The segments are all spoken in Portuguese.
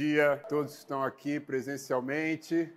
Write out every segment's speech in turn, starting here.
dia todos estão aqui presencialmente.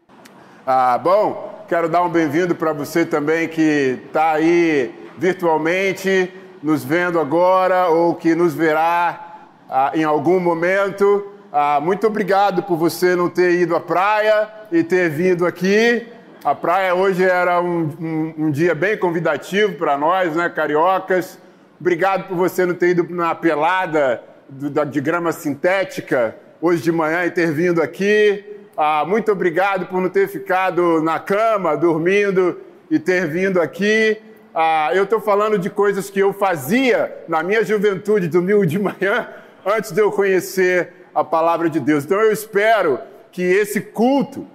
Ah, bom, quero dar um bem-vindo para você também que está aí virtualmente, nos vendo agora ou que nos verá ah, em algum momento. Ah, muito obrigado por você não ter ido à praia e ter vindo aqui. A praia hoje era um, um, um dia bem convidativo para nós, né, cariocas. Obrigado por você não ter ido na pelada do, da, de grama sintética hoje de manhã e ter vindo aqui. Ah, muito obrigado por não ter ficado na cama, dormindo e ter vindo aqui. Ah, eu estou falando de coisas que eu fazia na minha juventude, domingo de manhã, antes de eu conhecer a palavra de Deus. Então eu espero que esse culto,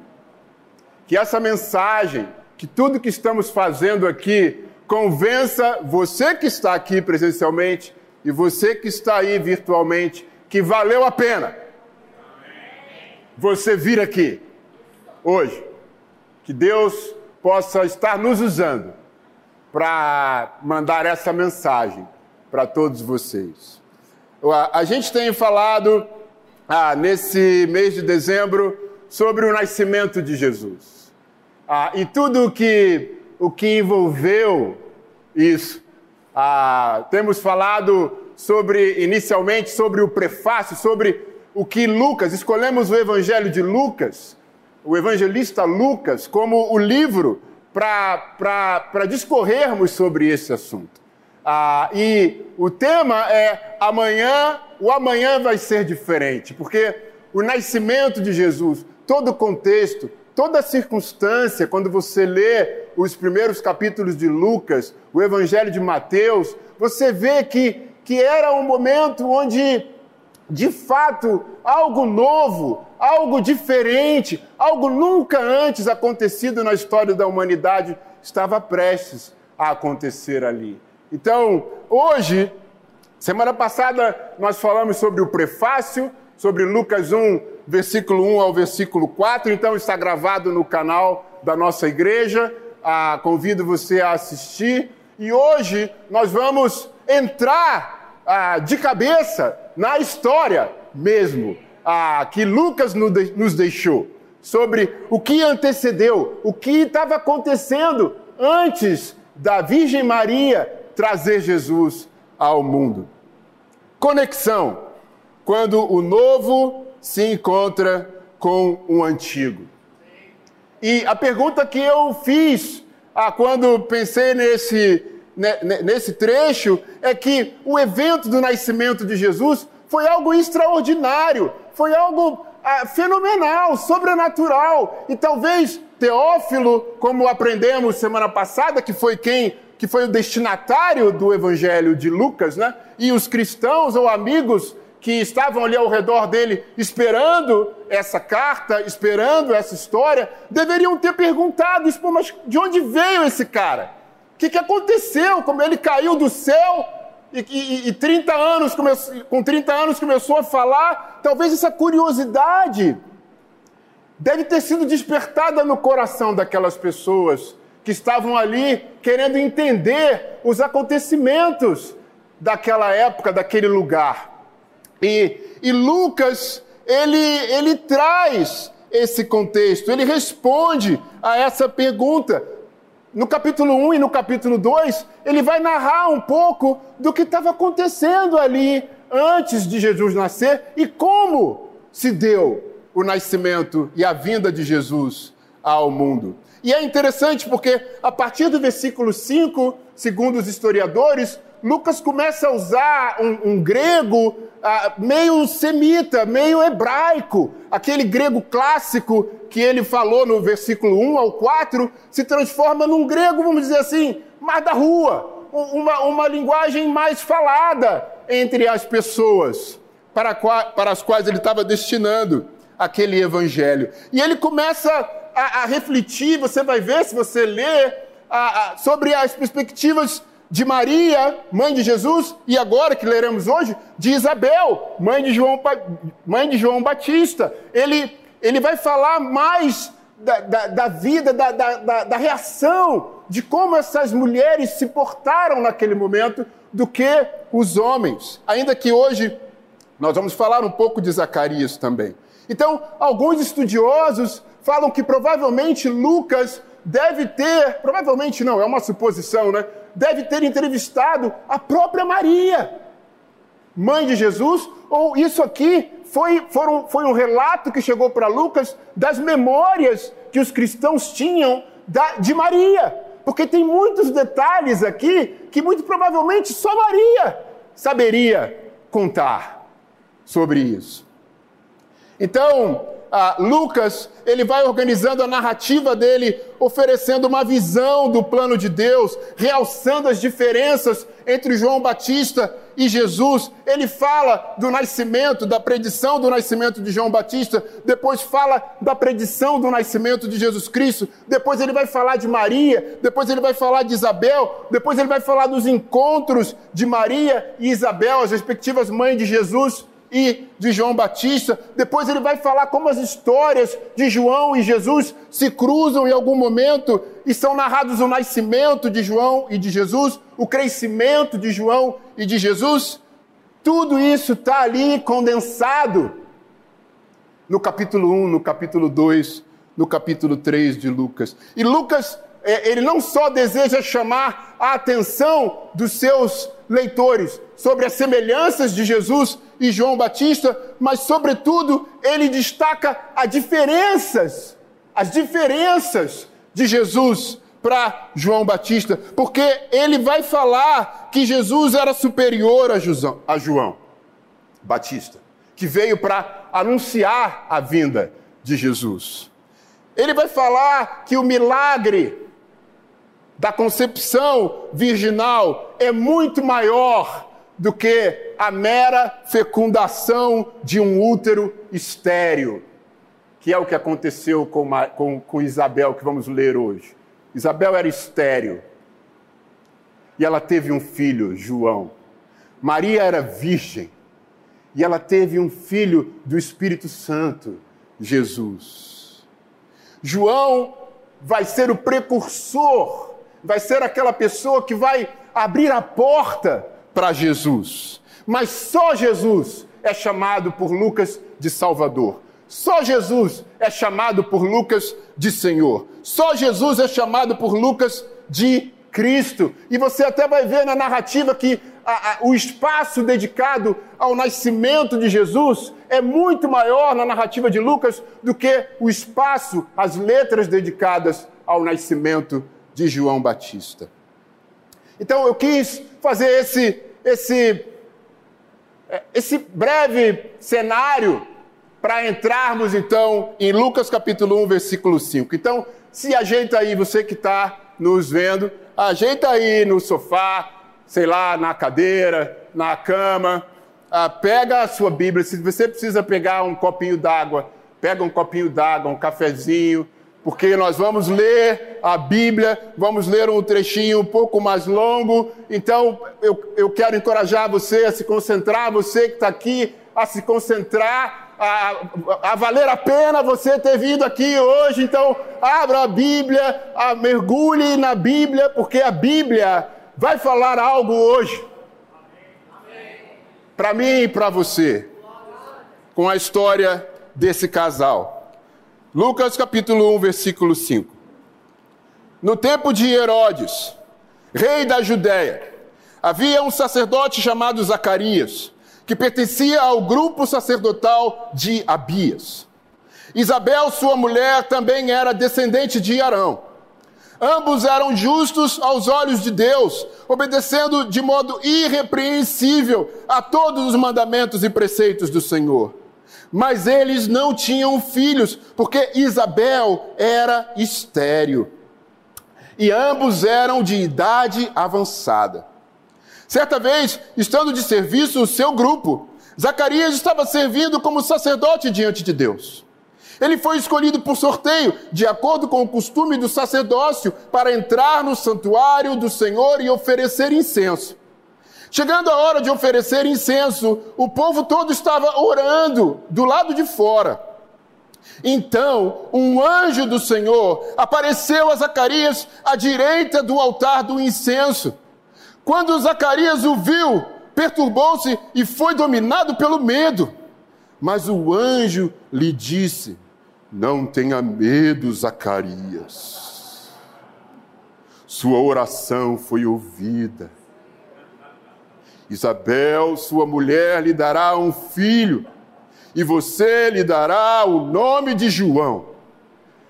que essa mensagem, que tudo que estamos fazendo aqui convença você que está aqui presencialmente e você que está aí virtualmente que valeu a pena você vir aqui hoje. Que Deus possa estar nos usando para mandar essa mensagem para todos vocês. A gente tem falado ah, nesse mês de dezembro sobre o nascimento de Jesus. Ah, e tudo o que, o que envolveu isso. Ah, temos falado sobre, inicialmente, sobre o prefácio, sobre o que Lucas, escolhemos o Evangelho de Lucas, o evangelista Lucas, como o livro para discorrermos sobre esse assunto. Ah, e o tema é amanhã, o amanhã vai ser diferente, porque o nascimento de Jesus, todo o contexto, toda a circunstância, quando você lê os primeiros capítulos de Lucas, o Evangelho de Mateus, você vê que, que era um momento onde de fato, algo novo, algo diferente, algo nunca antes acontecido na história da humanidade estava prestes a acontecer ali. Então, hoje, semana passada, nós falamos sobre o prefácio, sobre Lucas 1, versículo 1 ao versículo 4, então está gravado no canal da nossa igreja. Ah, convido você a assistir. E hoje nós vamos entrar ah, de cabeça na história mesmo ah, que Lucas nos deixou, sobre o que antecedeu, o que estava acontecendo antes da Virgem Maria trazer Jesus ao mundo. Conexão, quando o novo se encontra com o antigo. E a pergunta que eu fiz ah, quando pensei nesse nesse trecho é que o evento do nascimento de Jesus foi algo extraordinário, foi algo ah, fenomenal, sobrenatural. E talvez Teófilo, como aprendemos semana passada, que foi quem que foi o destinatário do evangelho de Lucas, né? E os cristãos ou amigos que estavam ali ao redor dele esperando essa carta, esperando essa história, deveriam ter perguntado, mas de onde veio esse cara? O que, que aconteceu? Como ele caiu do céu e, e, e 30 anos com 30 anos começou a falar, talvez essa curiosidade deve ter sido despertada no coração daquelas pessoas que estavam ali querendo entender os acontecimentos daquela época, daquele lugar. E, e Lucas, ele, ele traz esse contexto, ele responde a essa pergunta no capítulo 1 e no capítulo 2, ele vai narrar um pouco do que estava acontecendo ali antes de Jesus nascer e como se deu o nascimento e a vinda de Jesus ao mundo. E é interessante porque a partir do versículo 5, segundo os historiadores, Lucas começa a usar um, um grego ah, meio semita, meio hebraico. Aquele grego clássico que ele falou no versículo 1 ao 4 se transforma num grego, vamos dizer assim, mais da rua, uma, uma linguagem mais falada entre as pessoas para, para as quais ele estava destinando aquele evangelho. E ele começa a, a refletir, você vai ver se você ler, a, a, sobre as perspectivas de Maria, mãe de Jesus, e agora que leremos hoje, de Isabel, mãe de João, mãe de João Batista. Ele, ele vai falar mais da, da, da vida, da, da, da reação, de como essas mulheres se portaram naquele momento, do que os homens. Ainda que hoje nós vamos falar um pouco de Zacarias também. Então, alguns estudiosos falam que provavelmente Lucas deve ter, provavelmente não, é uma suposição, né? Deve ter entrevistado a própria Maria, mãe de Jesus, ou isso aqui foi, foram, foi um relato que chegou para Lucas das memórias que os cristãos tinham da, de Maria. Porque tem muitos detalhes aqui que muito provavelmente só Maria saberia contar sobre isso. Então, ah, Lucas, ele vai organizando a narrativa dele, oferecendo uma visão do plano de Deus, realçando as diferenças entre João Batista e Jesus. Ele fala do nascimento, da predição do nascimento de João Batista, depois fala da predição do nascimento de Jesus Cristo, depois ele vai falar de Maria, depois ele vai falar de Isabel, depois ele vai falar dos encontros de Maria e Isabel, as respectivas mães de Jesus e de João Batista. Depois ele vai falar como as histórias de João e Jesus se cruzam em algum momento e são narrados o nascimento de João e de Jesus, o crescimento de João e de Jesus. Tudo isso está ali condensado no capítulo 1, no capítulo 2, no capítulo 3 de Lucas. E Lucas, é, ele não só deseja chamar a atenção dos seus leitores sobre as semelhanças de Jesus e João Batista, mas, sobretudo, ele destaca as diferenças, as diferenças de Jesus para João Batista, porque ele vai falar que Jesus era superior a João Batista, que veio para anunciar a vinda de Jesus. Ele vai falar que o milagre da concepção virginal é muito maior do que a mera fecundação de um útero estéreo, que é o que aconteceu com, com, com Isabel, que vamos ler hoje. Isabel era estéreo e ela teve um filho, João. Maria era virgem e ela teve um filho do Espírito Santo, Jesus. João vai ser o precursor vai ser aquela pessoa que vai abrir a porta para Jesus. Mas só Jesus é chamado por Lucas de Salvador. Só Jesus é chamado por Lucas de Senhor. Só Jesus é chamado por Lucas de Cristo. E você até vai ver na narrativa que a, a, o espaço dedicado ao nascimento de Jesus é muito maior na narrativa de Lucas do que o espaço, as letras dedicadas ao nascimento de João Batista. Então eu quis fazer esse, esse, é, esse breve cenário para entrarmos então em Lucas capítulo 1, versículo 5. Então, se ajeita aí, você que está nos vendo, ajeita aí no sofá, sei lá, na cadeira, na cama, ah, pega a sua Bíblia, se você precisa pegar um copinho d'água, pega um copinho d'água, um cafezinho, porque nós vamos ler a Bíblia, vamos ler um trechinho um pouco mais longo. Então, eu, eu quero encorajar você a se concentrar, você que está aqui, a se concentrar, a, a, valer a pena você ter vindo aqui hoje. Então, abra a Bíblia, a, mergulhe na Bíblia, porque a Bíblia vai falar algo hoje. Para mim e para você, com a história desse casal. Lucas capítulo 1, versículo 5. No tempo de Herodes, rei da Judéia, havia um sacerdote chamado Zacarias, que pertencia ao grupo sacerdotal de Abias. Isabel, sua mulher, também era descendente de Arão. Ambos eram justos aos olhos de Deus, obedecendo de modo irrepreensível a todos os mandamentos e preceitos do Senhor. Mas eles não tinham filhos, porque Isabel era estéril. E ambos eram de idade avançada. Certa vez, estando de serviço o seu grupo, Zacarias estava servindo como sacerdote diante de Deus. Ele foi escolhido por sorteio, de acordo com o costume do sacerdócio, para entrar no santuário do Senhor e oferecer incenso. Chegando a hora de oferecer incenso, o povo todo estava orando do lado de fora. Então, um anjo do Senhor apareceu a Zacarias à direita do altar do incenso. Quando Zacarias o viu, perturbou-se e foi dominado pelo medo. Mas o anjo lhe disse: Não tenha medo, Zacarias. Sua oração foi ouvida. Isabel, sua mulher, lhe dará um filho, e você lhe dará o nome de João.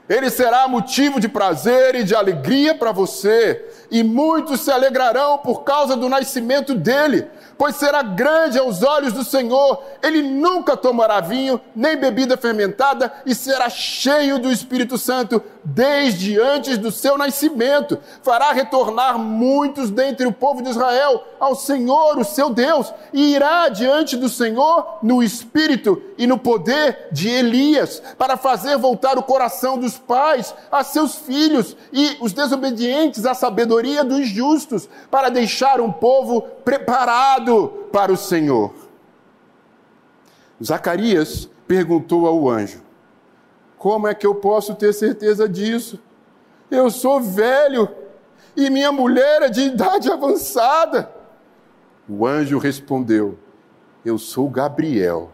Ele será motivo de prazer e de alegria para você, e muitos se alegrarão por causa do nascimento dele pois será grande aos olhos do Senhor. Ele nunca tomará vinho, nem bebida fermentada, e será cheio do Espírito Santo desde antes do seu nascimento. Fará retornar muitos dentre o povo de Israel ao Senhor, o seu Deus, e irá diante do Senhor no espírito e no poder de Elias, para fazer voltar o coração dos pais a seus filhos e os desobedientes à sabedoria dos justos, para deixar um povo preparado para o Senhor. Zacarias perguntou ao anjo: Como é que eu posso ter certeza disso? Eu sou velho e minha mulher é de idade avançada. O anjo respondeu: Eu sou Gabriel,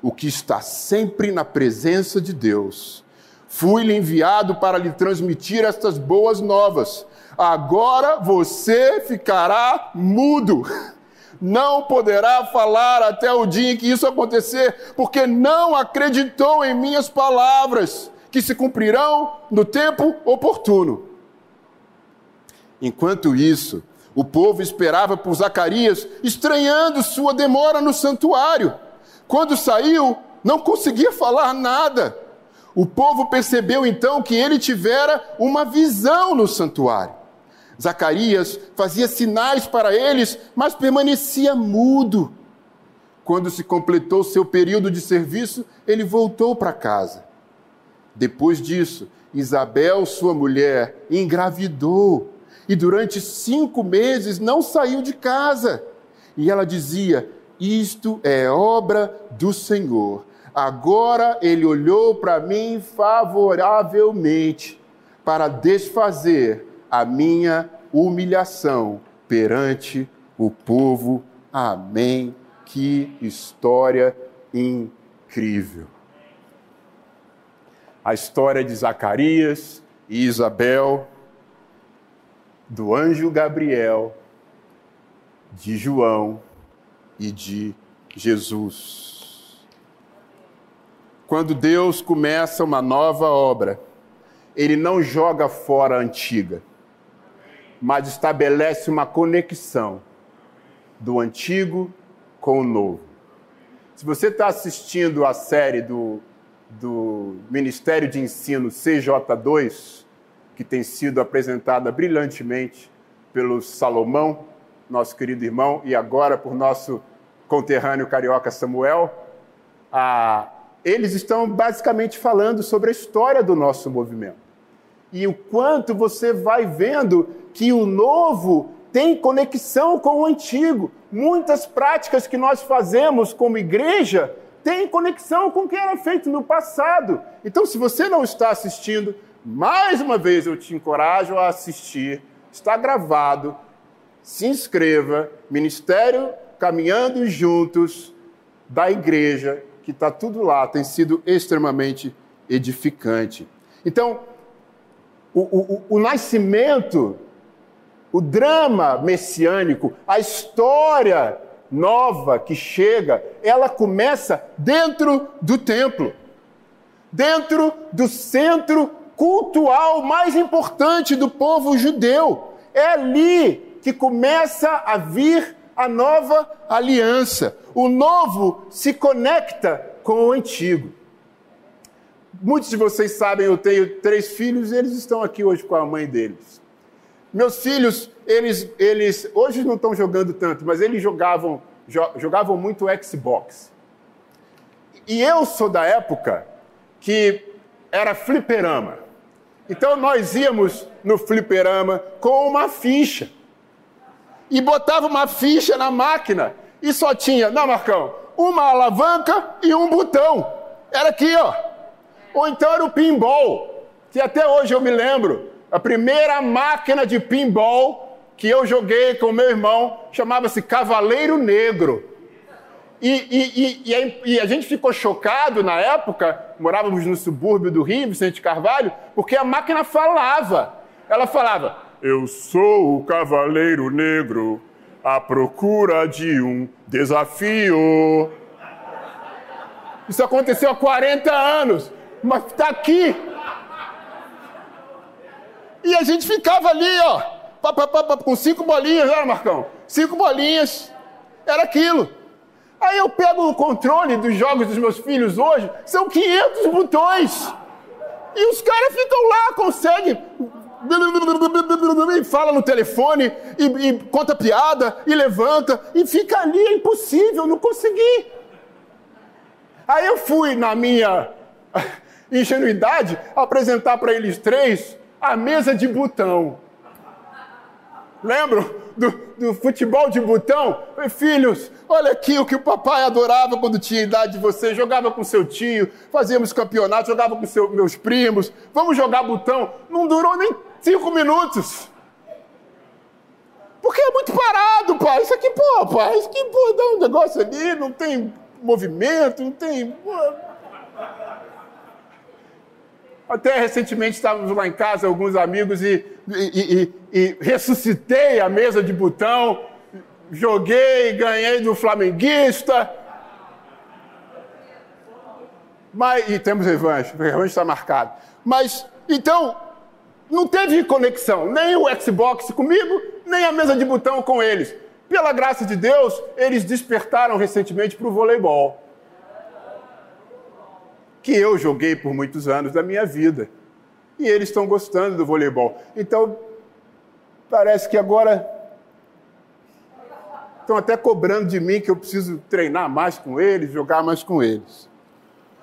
o que está sempre na presença de Deus. Fui-lhe enviado para lhe transmitir estas boas novas agora você ficará mudo. Não poderá falar até o dia em que isso acontecer, porque não acreditou em minhas palavras, que se cumprirão no tempo oportuno. Enquanto isso, o povo esperava por Zacarias, estranhando sua demora no santuário. Quando saiu, não conseguia falar nada. O povo percebeu então que ele tivera uma visão no santuário. Zacarias fazia sinais para eles, mas permanecia mudo. Quando se completou seu período de serviço, ele voltou para casa. Depois disso, Isabel, sua mulher, engravidou e durante cinco meses não saiu de casa. E ela dizia: Isto é obra do Senhor. Agora ele olhou para mim favoravelmente para desfazer a minha humilhação perante o povo. Amém. Que história incrível. A história de Zacarias e Isabel, do anjo Gabriel, de João e de Jesus. Quando Deus começa uma nova obra, Ele não joga fora a antiga mas estabelece uma conexão do antigo com o novo. Se você está assistindo a série do, do Ministério de Ensino CJ2, que tem sido apresentada brilhantemente pelo Salomão, nosso querido irmão, e agora por nosso conterrâneo carioca Samuel, ah, eles estão basicamente falando sobre a história do nosso movimento. E o quanto você vai vendo que o novo tem conexão com o antigo. Muitas práticas que nós fazemos como igreja têm conexão com o que era feito no passado. Então, se você não está assistindo, mais uma vez eu te encorajo a assistir. Está gravado. Se inscreva. Ministério Caminhando Juntos da Igreja, que está tudo lá, tem sido extremamente edificante. Então, o, o, o nascimento o drama messiânico, a história nova que chega, ela começa dentro do templo, dentro do centro cultural mais importante do povo judeu. É ali que começa a vir a nova aliança. O novo se conecta com o antigo. Muitos de vocês sabem, eu tenho três filhos e eles estão aqui hoje com a mãe deles. Meus filhos, eles, eles hoje não estão jogando tanto, mas eles jogavam, jogavam muito Xbox. E eu sou da época que era fliperama. Então nós íamos no fliperama com uma ficha. E botava uma ficha na máquina e só tinha, não, Marcão, uma alavanca e um botão. Era aqui, ó. Ou então era o pinball, que até hoje eu me lembro. A primeira máquina de pinball que eu joguei com meu irmão chamava-se Cavaleiro Negro. E, e, e, e, a gente ficou chocado na época, morávamos no subúrbio do Rio, Vicente Carvalho, porque a máquina falava. Ela falava: Eu sou o cavaleiro negro à procura de um desafio. Isso aconteceu há 40 anos, mas está aqui. E a gente ficava ali, ó, pá, pá, pá, com cinco bolinhas, né, Marcão? Cinco bolinhas, era aquilo. Aí eu pego o controle dos jogos dos meus filhos hoje, são 500 botões. E os caras ficam lá, conseguem. E fala no telefone, e, e, conta piada, e levanta, e fica ali, é impossível, não consegui. Aí eu fui, na minha ingenuidade, apresentar para eles três a mesa de botão. Lembram do, do, futebol de botão? Filhos, olha aqui o que o papai adorava quando tinha idade de você. Jogava com seu tio, fazíamos campeonato, jogava com seu, meus primos. Vamos jogar botão. Não durou nem cinco minutos. Porque é muito parado, pai. Isso aqui, pô, pai, isso aqui, pô, dá um negócio ali, não tem movimento, não tem. Pô. Até recentemente estávamos lá em casa, alguns amigos, e, e, e, e ressuscitei a mesa de botão, joguei, ganhei do flamenguista. Mas, e temos revanche, o revanche está marcado. Mas, então, não teve conexão, nem o Xbox comigo, nem a mesa de botão com eles. Pela graça de Deus, eles despertaram recentemente para o voleibol que eu joguei por muitos anos da minha vida. E eles estão gostando do voleibol. Então, parece que agora estão até cobrando de mim que eu preciso treinar mais com eles, jogar mais com eles.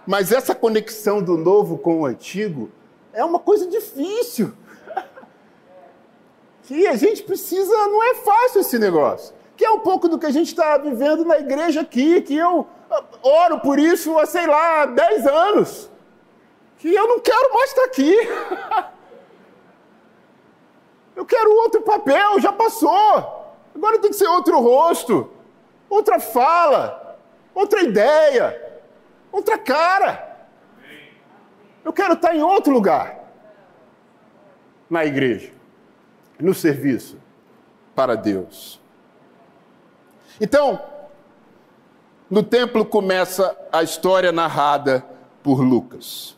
Mas essa conexão do novo com o antigo é uma coisa difícil. que a gente precisa, não é fácil esse negócio. Que é um pouco do que a gente está vivendo na igreja aqui, que eu oro por isso há, sei lá, 10 anos. Que eu não quero mais estar aqui. Eu quero outro papel, já passou. Agora tem que ser outro rosto, outra fala, outra ideia, outra cara. Eu quero estar em outro lugar. Na igreja, no serviço para Deus. Então, no templo começa a história narrada por Lucas.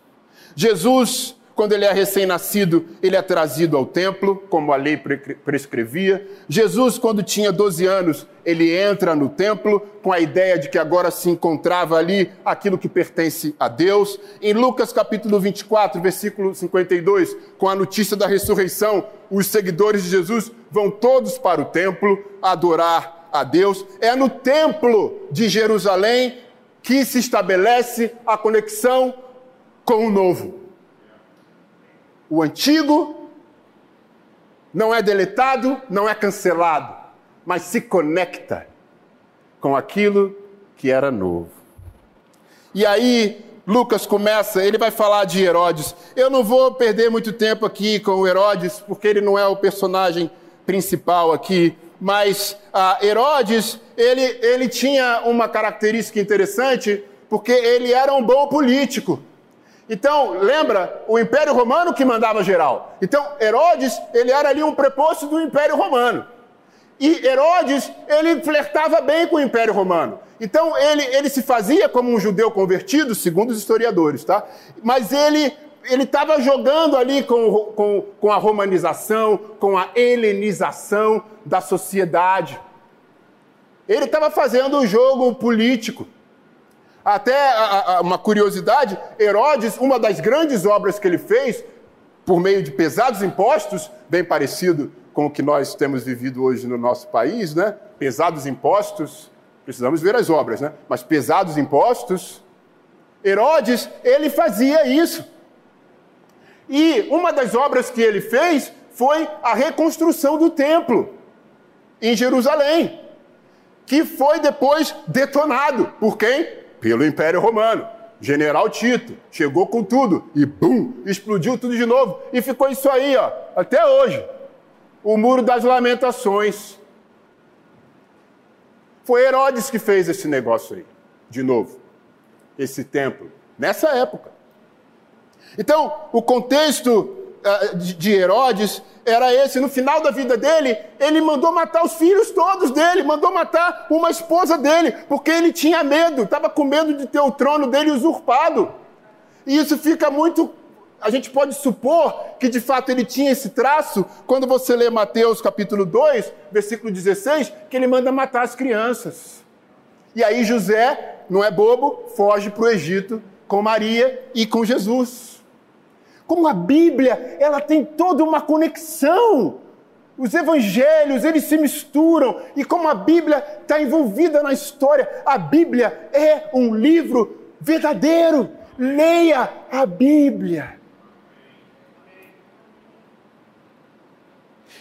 Jesus, quando ele é recém-nascido, ele é trazido ao templo, como a lei prescrevia. Jesus, quando tinha 12 anos, ele entra no templo com a ideia de que agora se encontrava ali aquilo que pertence a Deus. Em Lucas capítulo 24, versículo 52, com a notícia da ressurreição, os seguidores de Jesus vão todos para o templo adorar a Deus. É no templo de Jerusalém que se estabelece a conexão com o novo. O antigo não é deletado, não é cancelado, mas se conecta com aquilo que era novo. E aí, Lucas começa, ele vai falar de Herodes. Eu não vou perder muito tempo aqui com Herodes, porque ele não é o personagem principal aqui mas ah, Herodes, ele, ele tinha uma característica interessante, porque ele era um bom político. Então, lembra, o Império Romano que mandava geral. Então, Herodes, ele era ali um preposto do Império Romano. E Herodes, ele flertava bem com o Império Romano. Então, ele, ele se fazia como um judeu convertido, segundo os historiadores, tá? Mas ele ele estava jogando ali com, com, com a romanização, com a helenização da sociedade. Ele estava fazendo um jogo político. Até a, a, uma curiosidade: Herodes, uma das grandes obras que ele fez, por meio de pesados impostos, bem parecido com o que nós temos vivido hoje no nosso país, né? Pesados impostos, precisamos ver as obras, né? Mas pesados impostos. Herodes, ele fazia isso. E uma das obras que ele fez foi a reconstrução do templo em Jerusalém, que foi depois detonado por quem? Pelo Império Romano. General Tito chegou com tudo e bum, explodiu tudo de novo e ficou isso aí, ó, até hoje. O Muro das Lamentações. Foi Herodes que fez esse negócio aí, de novo, esse templo, nessa época. Então, o contexto uh, de Herodes era esse. No final da vida dele, ele mandou matar os filhos todos dele, mandou matar uma esposa dele, porque ele tinha medo, estava com medo de ter o trono dele usurpado. E isso fica muito. A gente pode supor que de fato ele tinha esse traço quando você lê Mateus capítulo 2, versículo 16, que ele manda matar as crianças. E aí José, não é bobo, foge para o Egito com Maria e com Jesus. Como a Bíblia, ela tem toda uma conexão. Os evangelhos, eles se misturam. E como a Bíblia está envolvida na história, a Bíblia é um livro verdadeiro. Leia a Bíblia.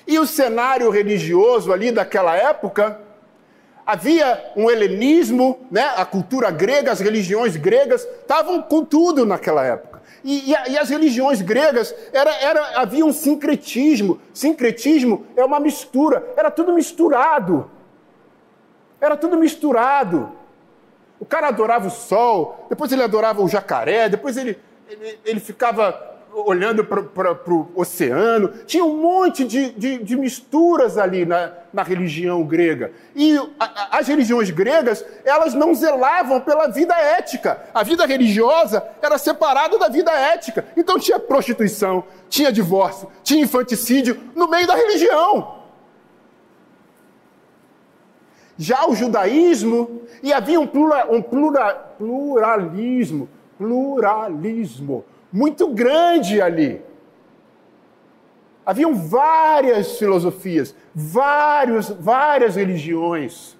E o cenário religioso ali daquela época, havia um helenismo, né? a cultura grega, as religiões gregas estavam com tudo naquela época. E, e, e as religiões gregas, era, era, havia um sincretismo. Sincretismo é uma mistura, era tudo misturado. Era tudo misturado. O cara adorava o sol, depois ele adorava o jacaré, depois ele, ele, ele ficava olhando para o oceano. Tinha um monte de, de, de misturas ali na, na, religião grega. E a, as religiões gregas, elas não zelavam pela vida ética. A vida religiosa era separada da vida ética. Então tinha prostituição, tinha divórcio, tinha infanticídio no meio da religião. Já o judaísmo, e havia um, plura, um plura, pluralismo, pluralismo muito grande ali. Haviam várias filosofias, vários, várias religiões.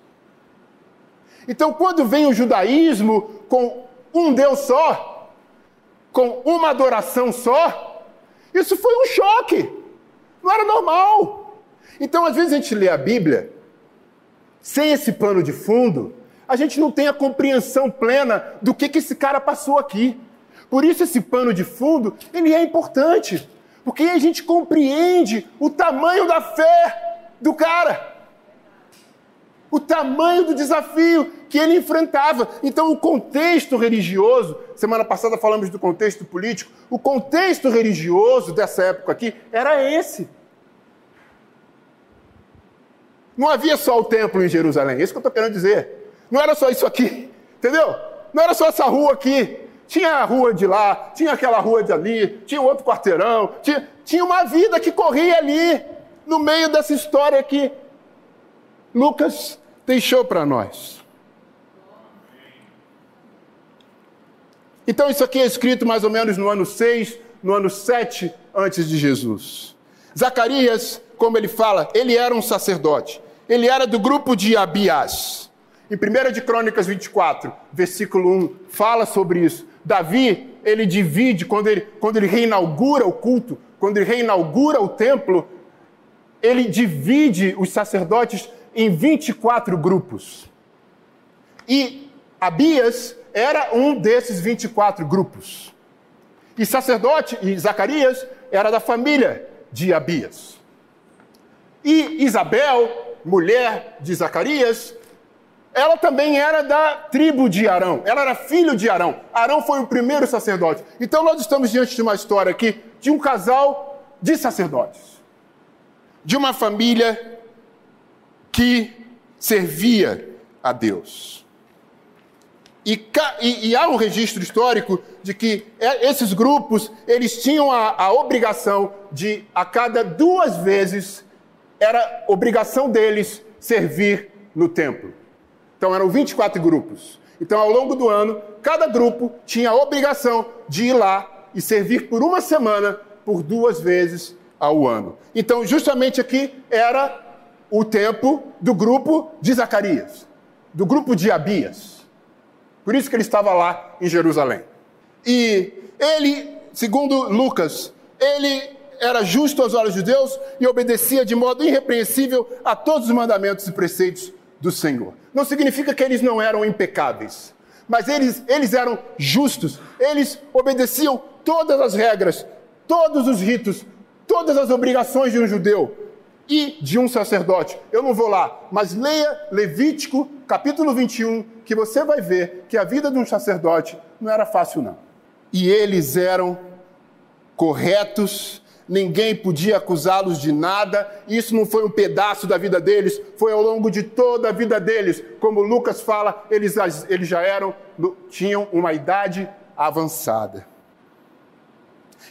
Então, quando vem o judaísmo com um Deus só, com uma adoração só, isso foi um choque. Não era normal. Então, às vezes a gente lê a Bíblia sem esse pano de fundo, a gente não tem a compreensão plena do que, que esse cara passou aqui. Por isso esse pano de fundo, ele é importante, porque a gente compreende o tamanho da fé do cara. O tamanho do desafio que ele enfrentava. Então, o contexto religioso, semana passada falamos do contexto político, o contexto religioso dessa época aqui era esse. Não havia só o templo em Jerusalém, é isso que eu estou querendo dizer. Não era só isso aqui, entendeu? Não era só essa rua aqui, tinha a rua de lá, tinha aquela rua de ali, tinha outro quarteirão, tinha, tinha uma vida que corria ali, no meio dessa história que Lucas deixou para nós. Então, isso aqui é escrito mais ou menos no ano 6, no ano 7 antes de Jesus. Zacarias, como ele fala, ele era um sacerdote. Ele era do grupo de Abias. Em 1 de Crônicas 24, versículo 1, fala sobre isso. Davi, ele divide, quando ele, quando ele reinaugura o culto, quando ele reinaugura o templo, ele divide os sacerdotes em 24 grupos. E Abias era um desses 24 grupos. E sacerdote, e Zacarias, era da família de Abias. E Isabel, mulher de Zacarias, ela também era da tribo de Arão. Ela era filho de Arão. Arão foi o primeiro sacerdote. Então nós estamos diante de uma história aqui de um casal de sacerdotes. De uma família que servia a Deus. E, e, e, há um registro histórico de que é, esses grupos eles tinham a, a obrigação de a cada duas vezes era obrigação deles servir no templo. Então eram 24 grupos. Então, ao longo do ano, cada grupo tinha a obrigação de ir lá e servir por uma semana, por duas vezes ao ano. Então, justamente aqui era o tempo do grupo de Zacarias, do grupo de Abias. Por isso que ele estava lá em Jerusalém. E ele, segundo Lucas, ele era justo aos olhos de Deus e obedecia de modo irrepreensível a todos os mandamentos e preceitos do Senhor. Não significa que eles não eram impecáveis, mas eles, eles eram justos, eles obedeciam todas as regras, todos os ritos, todas as obrigações de um judeu. e de um sacerdote. Eu não vou lá, mas leia Levítico, capítulo 21, que você vai ver que a vida de um sacerdote não era fácil, não. E eles eram corretos, ninguém podia acusá-los de nada, isso não foi um pedaço da vida deles, foi ao longo de toda a vida deles. Como Lucas fala, eles, eles já eram, tinham uma idade avançada.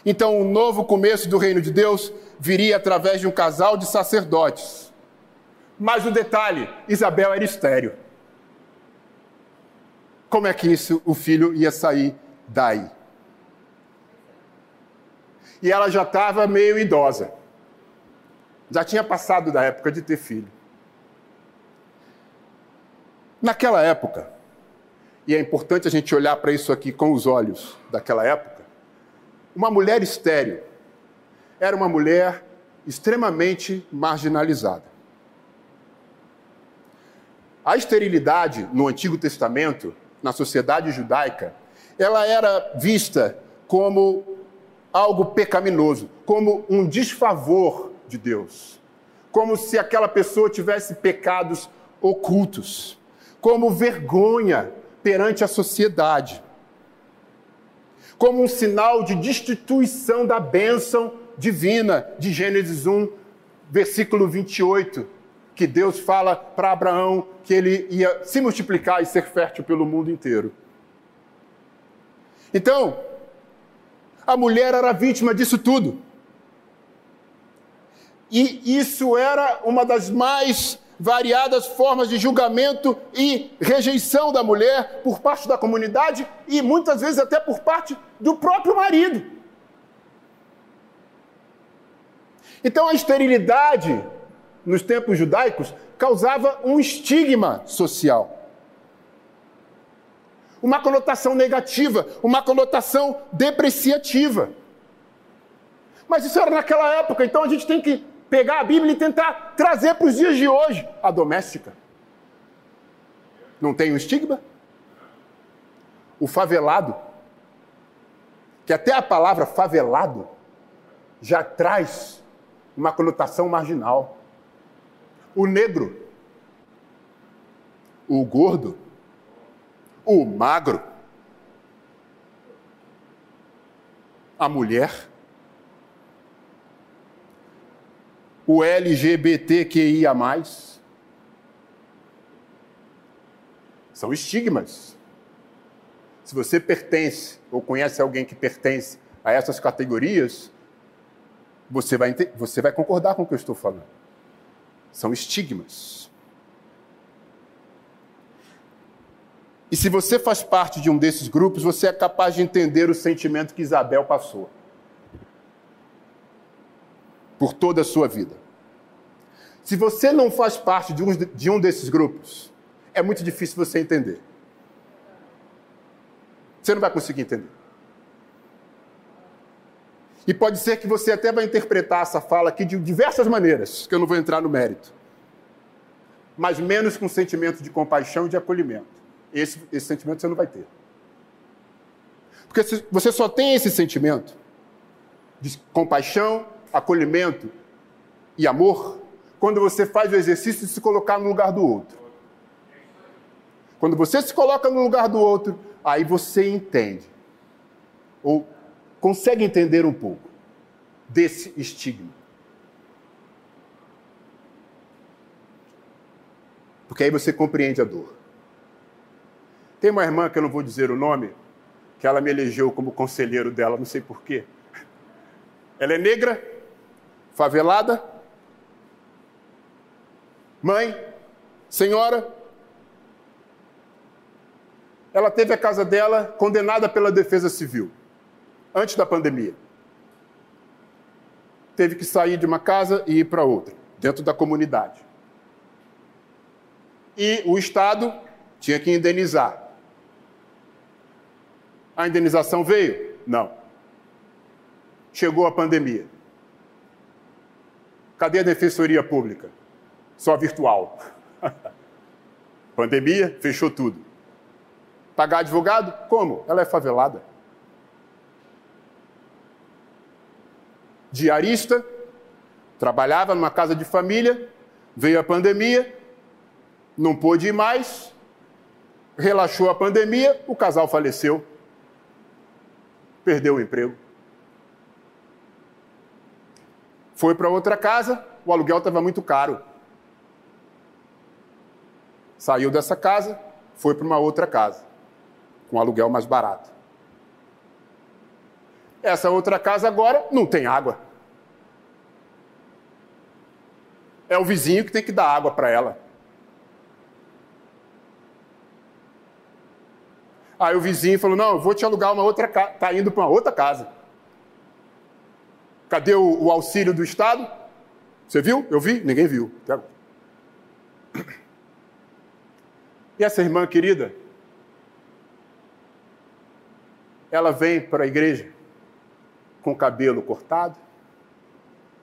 Então, o um novo começo do reino de Deus viria através de um casal de sacerdotes. Mas o detalhe: Isabel era estéreo. Como é que isso, o filho ia sair daí? E ela já estava meio idosa. Já tinha passado da época de ter filho. Naquela época, e é importante a gente olhar para isso aqui com os olhos daquela época, uma mulher estéreo era uma mulher extremamente marginalizada. A esterilidade no Antigo Testamento, na sociedade judaica, ela era vista como algo pecaminoso, como um desfavor de Deus, como se aquela pessoa tivesse pecados ocultos, como vergonha perante a sociedade, como um sinal de destituição da bênção divina de Gênesis 1, versículo 28, que Deus fala para Abraão que ele ia se multiplicar e ser fértil pelo mundo inteiro. Então, a mulher era vítima disso tudo. E isso era uma das mais variadas formas de julgamento e rejeição da mulher por parte da comunidade e muitas vezes até por parte do próprio marido. Então a esterilidade nos tempos judaicos causava um estigma social. Uma conotação negativa, uma conotação depreciativa. Mas isso era naquela época, então a gente tem que pegar a Bíblia e tentar trazer para os dias de hoje a doméstica. Não tem um estigma? O favelado, que até a palavra favelado já traz uma conotação marginal. O negro, o gordo, o magro, a mulher, o LGBTQIA. São estigmas. Se você pertence ou conhece alguém que pertence a essas categorias, você vai, você vai concordar com o que eu estou falando. São estigmas. E se você faz parte de um desses grupos, você é capaz de entender o sentimento que Isabel passou por toda a sua vida. Se você não faz parte de um, de desses grupos, é muito difícil você entender. Você não vai conseguir entender. E pode ser que você até vai interpretar essa fala aqui de diversas maneiras, que eu não vou entrar no mérito. Mas menos com sentimento de compaixão e de acolhimento. Esse, esse sentimento você não vai ter. Porque você só tem esse sentimento de compaixão, acolhimento e amor quando você faz o exercício de se colocar no lugar do outro. Quando você se coloca no lugar do outro, aí você entende. Ou consegue entender um pouco desse estigma. Porque aí você compreende a dor. Tem uma irmã que eu não vou dizer o nome, que ela me elegeu como conselheiro dela, não sei porquê. Ela é negra, favelada, mãe, senhora. Ela teve a casa dela condenada pela defesa civil antes da pandemia. Teve que sair de uma casa e ir para outra, dentro da comunidade. E o Estado tinha que indenizar. A indenização veio? Não. Chegou a pandemia. Cadê a defensoria pública? Só virtual. pandemia, fechou tudo. Pagar advogado? Como? Ela é favelada. diarista, trabalhava numa casa de família, veio a pandemia, não pôde ir mais, relaxou a pandemia, o casal faleceu, perdeu o emprego. Foi para outra casa, o aluguel estava muito caro. Saiu dessa casa, foi para uma outra casa, com aluguel mais barato. Essa outra casa agora não tem água. É o vizinho que tem que dar água para ela. Aí o vizinho falou: Não, eu vou te alugar uma outra casa. Está indo para uma outra casa. Cadê o, o, auxílio do Estado? Você viu? Eu vi? Ninguém viu. E essa irmã querida? Ela vem para a igreja com o cabelo cortado,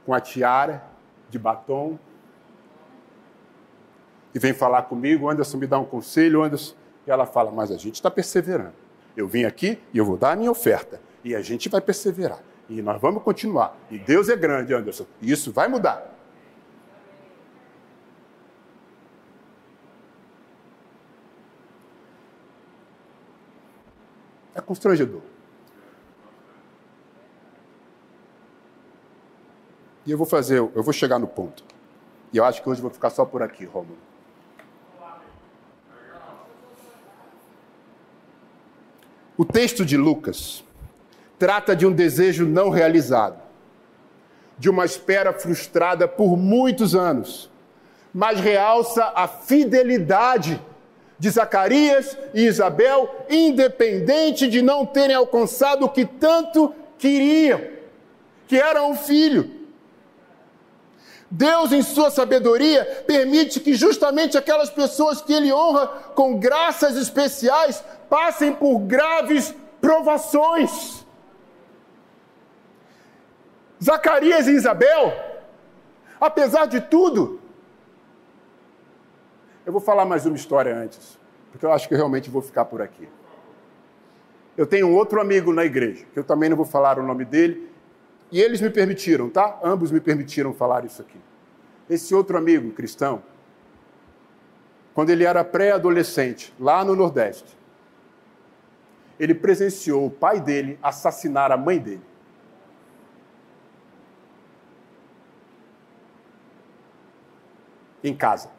com a tiara de batom, e vem falar comigo, Anderson me dá um conselho, Anderson. E ela fala, mas a gente está perseverando. Eu vim aqui e eu vou dar a minha oferta. E a gente vai perseverar. E nós vamos continuar. E Deus é grande, Anderson. E isso vai mudar. É constrangedor. E eu vou fazer, eu vou chegar no ponto. E eu acho que hoje eu vou ficar só por aqui, Romulo. O texto de Lucas trata de um desejo não realizado, de uma espera frustrada por muitos anos, mas realça a fidelidade de Zacarias e Isabel, independente de não terem alcançado o que tanto queriam, que era um filho. Deus, em sua sabedoria, permite que justamente aquelas pessoas que Ele honra com graças especiais passem por graves provações. Zacarias e Isabel, apesar de tudo, eu vou falar mais uma história antes, porque eu acho que eu realmente vou ficar por aqui. Eu tenho um outro amigo na igreja, que eu também não vou falar o nome dele, e eles me permitiram, tá? Ambos me permitiram falar isso aqui. Esse outro amigo cristão, quando ele era pré-adolescente, lá no Nordeste, ele presenciou o pai dele assassinar a mãe dele. Em casa.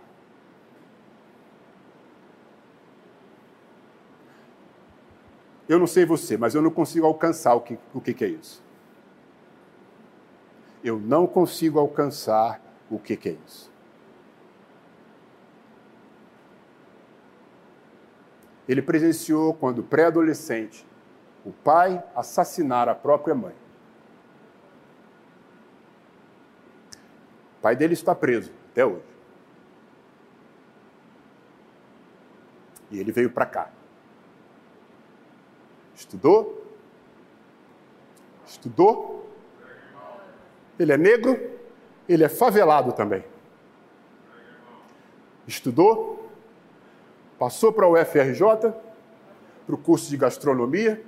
Eu não sei você, mas eu não consigo alcançar o que, o que, que é isso. Eu não consigo alcançar o que, que é isso. Ele presenciou quando pré-adolescente o pai assassinar a própria mãe. O pai dele está preso até hoje. E ele veio para cá. Estudou? Estudou? Ele é negro? Ele é favelado também. Estudou? Passou para o UFRJ, para o curso de gastronomia,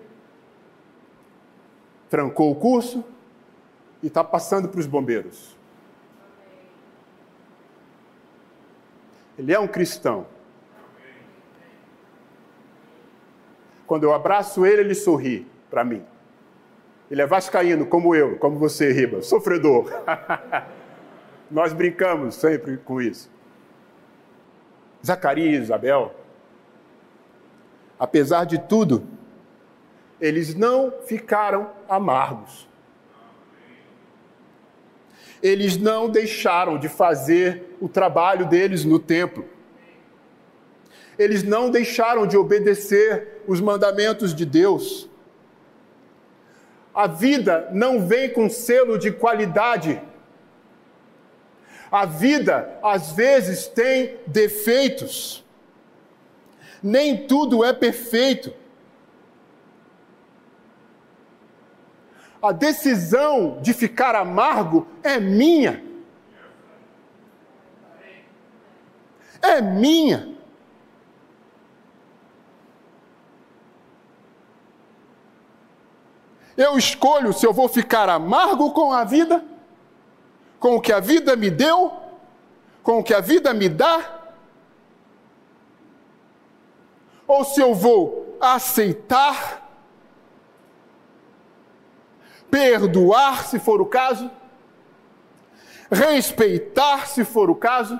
trancou o curso e está passando para os bombeiros. Ele é um cristão. Quando eu abraço ele, ele sorri para mim. Ele é vascaíno, como eu, como você, Riba, sofredor. Nós brincamos sempre com isso. Zacarias, Isabel, apesar de tudo, eles não ficaram amargos. Eles não deixaram de fazer o trabalho deles no templo. Eles não deixaram de obedecer os mandamentos de Deus. A vida não vem com selo de qualidade. A vida, às vezes, tem defeitos nem tudo é perfeito. A decisão de ficar amargo é minha. É minha. Eu escolho se eu vou ficar amargo com a vida, com o que a vida me deu, com o que a vida me dá, ou se eu vou aceitar, perdoar, se for o caso, respeitar, se for o caso,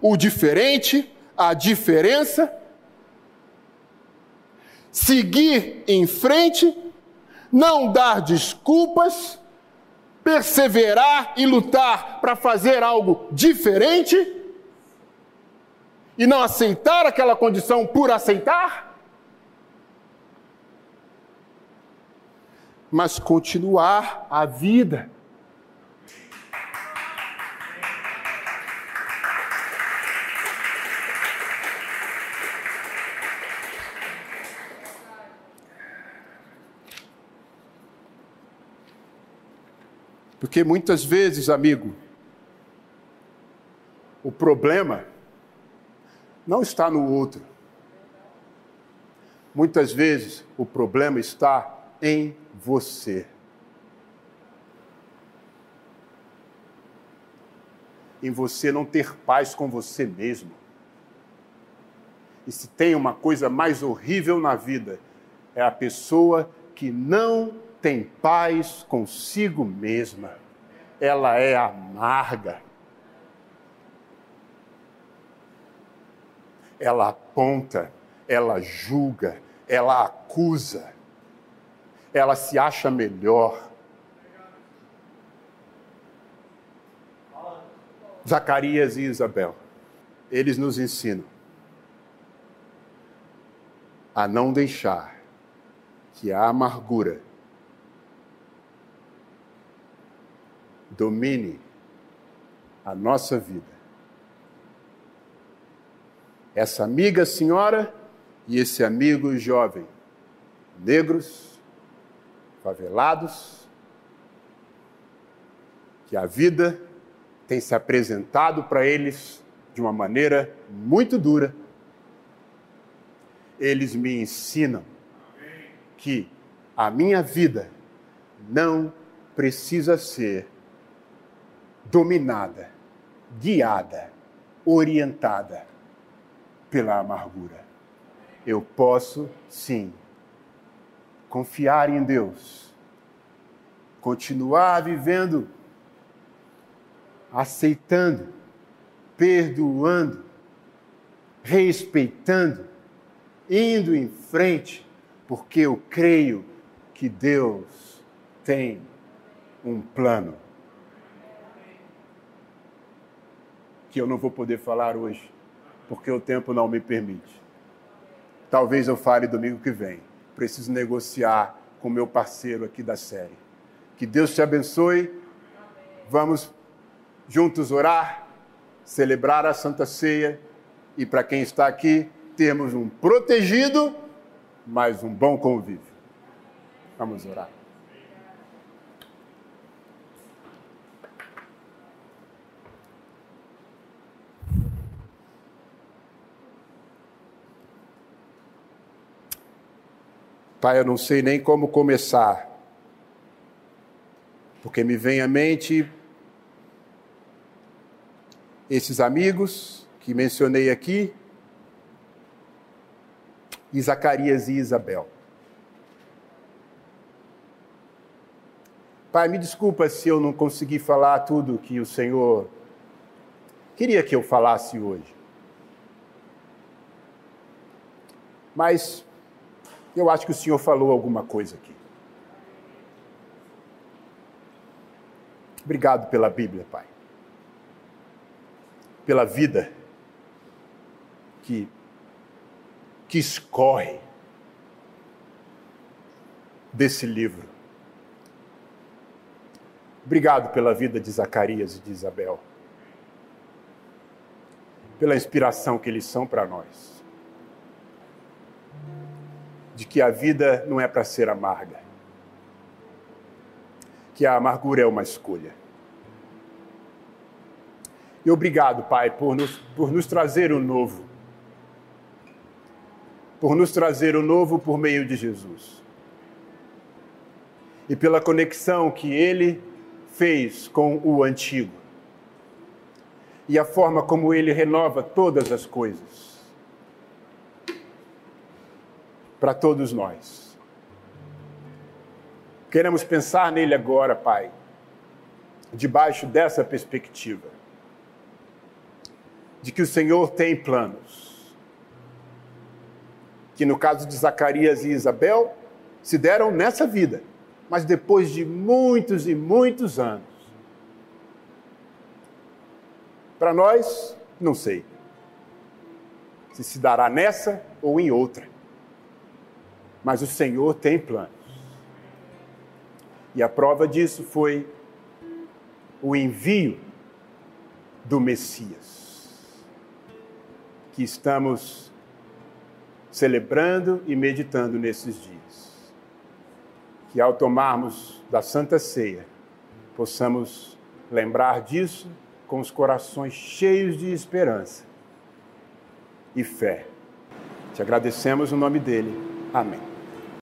o diferente, a diferença, seguir em frente, não dar desculpas, perseverar e lutar para fazer algo diferente e não aceitar aquela condição por aceitar, mas continuar a vida. Porque muitas vezes, amigo, o problema não está no outro. Muitas vezes o problema está em você. Em você não ter paz com você mesmo. E se tem uma coisa mais horrível na vida, é a pessoa que não tem paz consigo mesma, ela é amarga. Ela aponta, ela julga, ela acusa, ela se acha melhor. Zacarias e Isabel, eles nos ensinam a não deixar que a amargura domine a nossa vida. Essa amiga senhora e esse amigo jovem, negros, favelados, que a vida tem se apresentado para eles de uma maneira muito dura. Eles me ensinam que a minha vida não precisa ser dominada, guiada, orientada pela amargura. Eu posso, sim, confiar em Deus, continuar vivendo, aceitando, perdoando, respeitando, indo em frente, porque eu creio que Deus tem um plano que eu não vou poder falar hoje, porque o tempo não me permite. Talvez eu fale domingo que vem. Preciso negociar com meu parceiro aqui da série. Que Deus te abençoe. Vamos juntos orar, celebrar a Santa Ceia e para quem está aqui, termos um protegido, mas um bom convívio. Vamos orar. Pai, eu não sei nem como começar, porque me vem à mente esses amigos que mencionei aqui, e Zacarias e Isabel. Pai, me desculpa se eu não consegui falar tudo que o Senhor queria que eu falasse hoje. Mas eu acho que o Senhor falou alguma coisa aqui. Obrigado pela Bíblia, Pai. Pela vida que, que escorre desse livro. Obrigado pela vida de Zacarias e de Isabel. Pela inspiração que eles são para nós de que a vida não é para ser amarga, que a amargura é uma escolha. E obrigado, Pai, por nos, por nos trazer o novo, por nos trazer o novo por meio de Jesus. E pela conexão que Ele fez com o antigo e a forma como ele renova todas as coisas para todos nós. Queremos pensar nele agora, Pai, debaixo dessa perspectiva, de que o Senhor tem planos, que no caso de Zacarias e Isabel, se deram nessa vida, mas depois de muitos e muitos anos. Para nós, não sei se se dará nessa ou em outra, mas o Senhor tem planos. E a prova disso foi o envio do Messias, que estamos celebrando e meditando nesses dias que ao tomarmos da Santa Ceia, possamos lembrar disso com os corações cheios de esperança e fé. Te agradecemos no nome dele. Amém.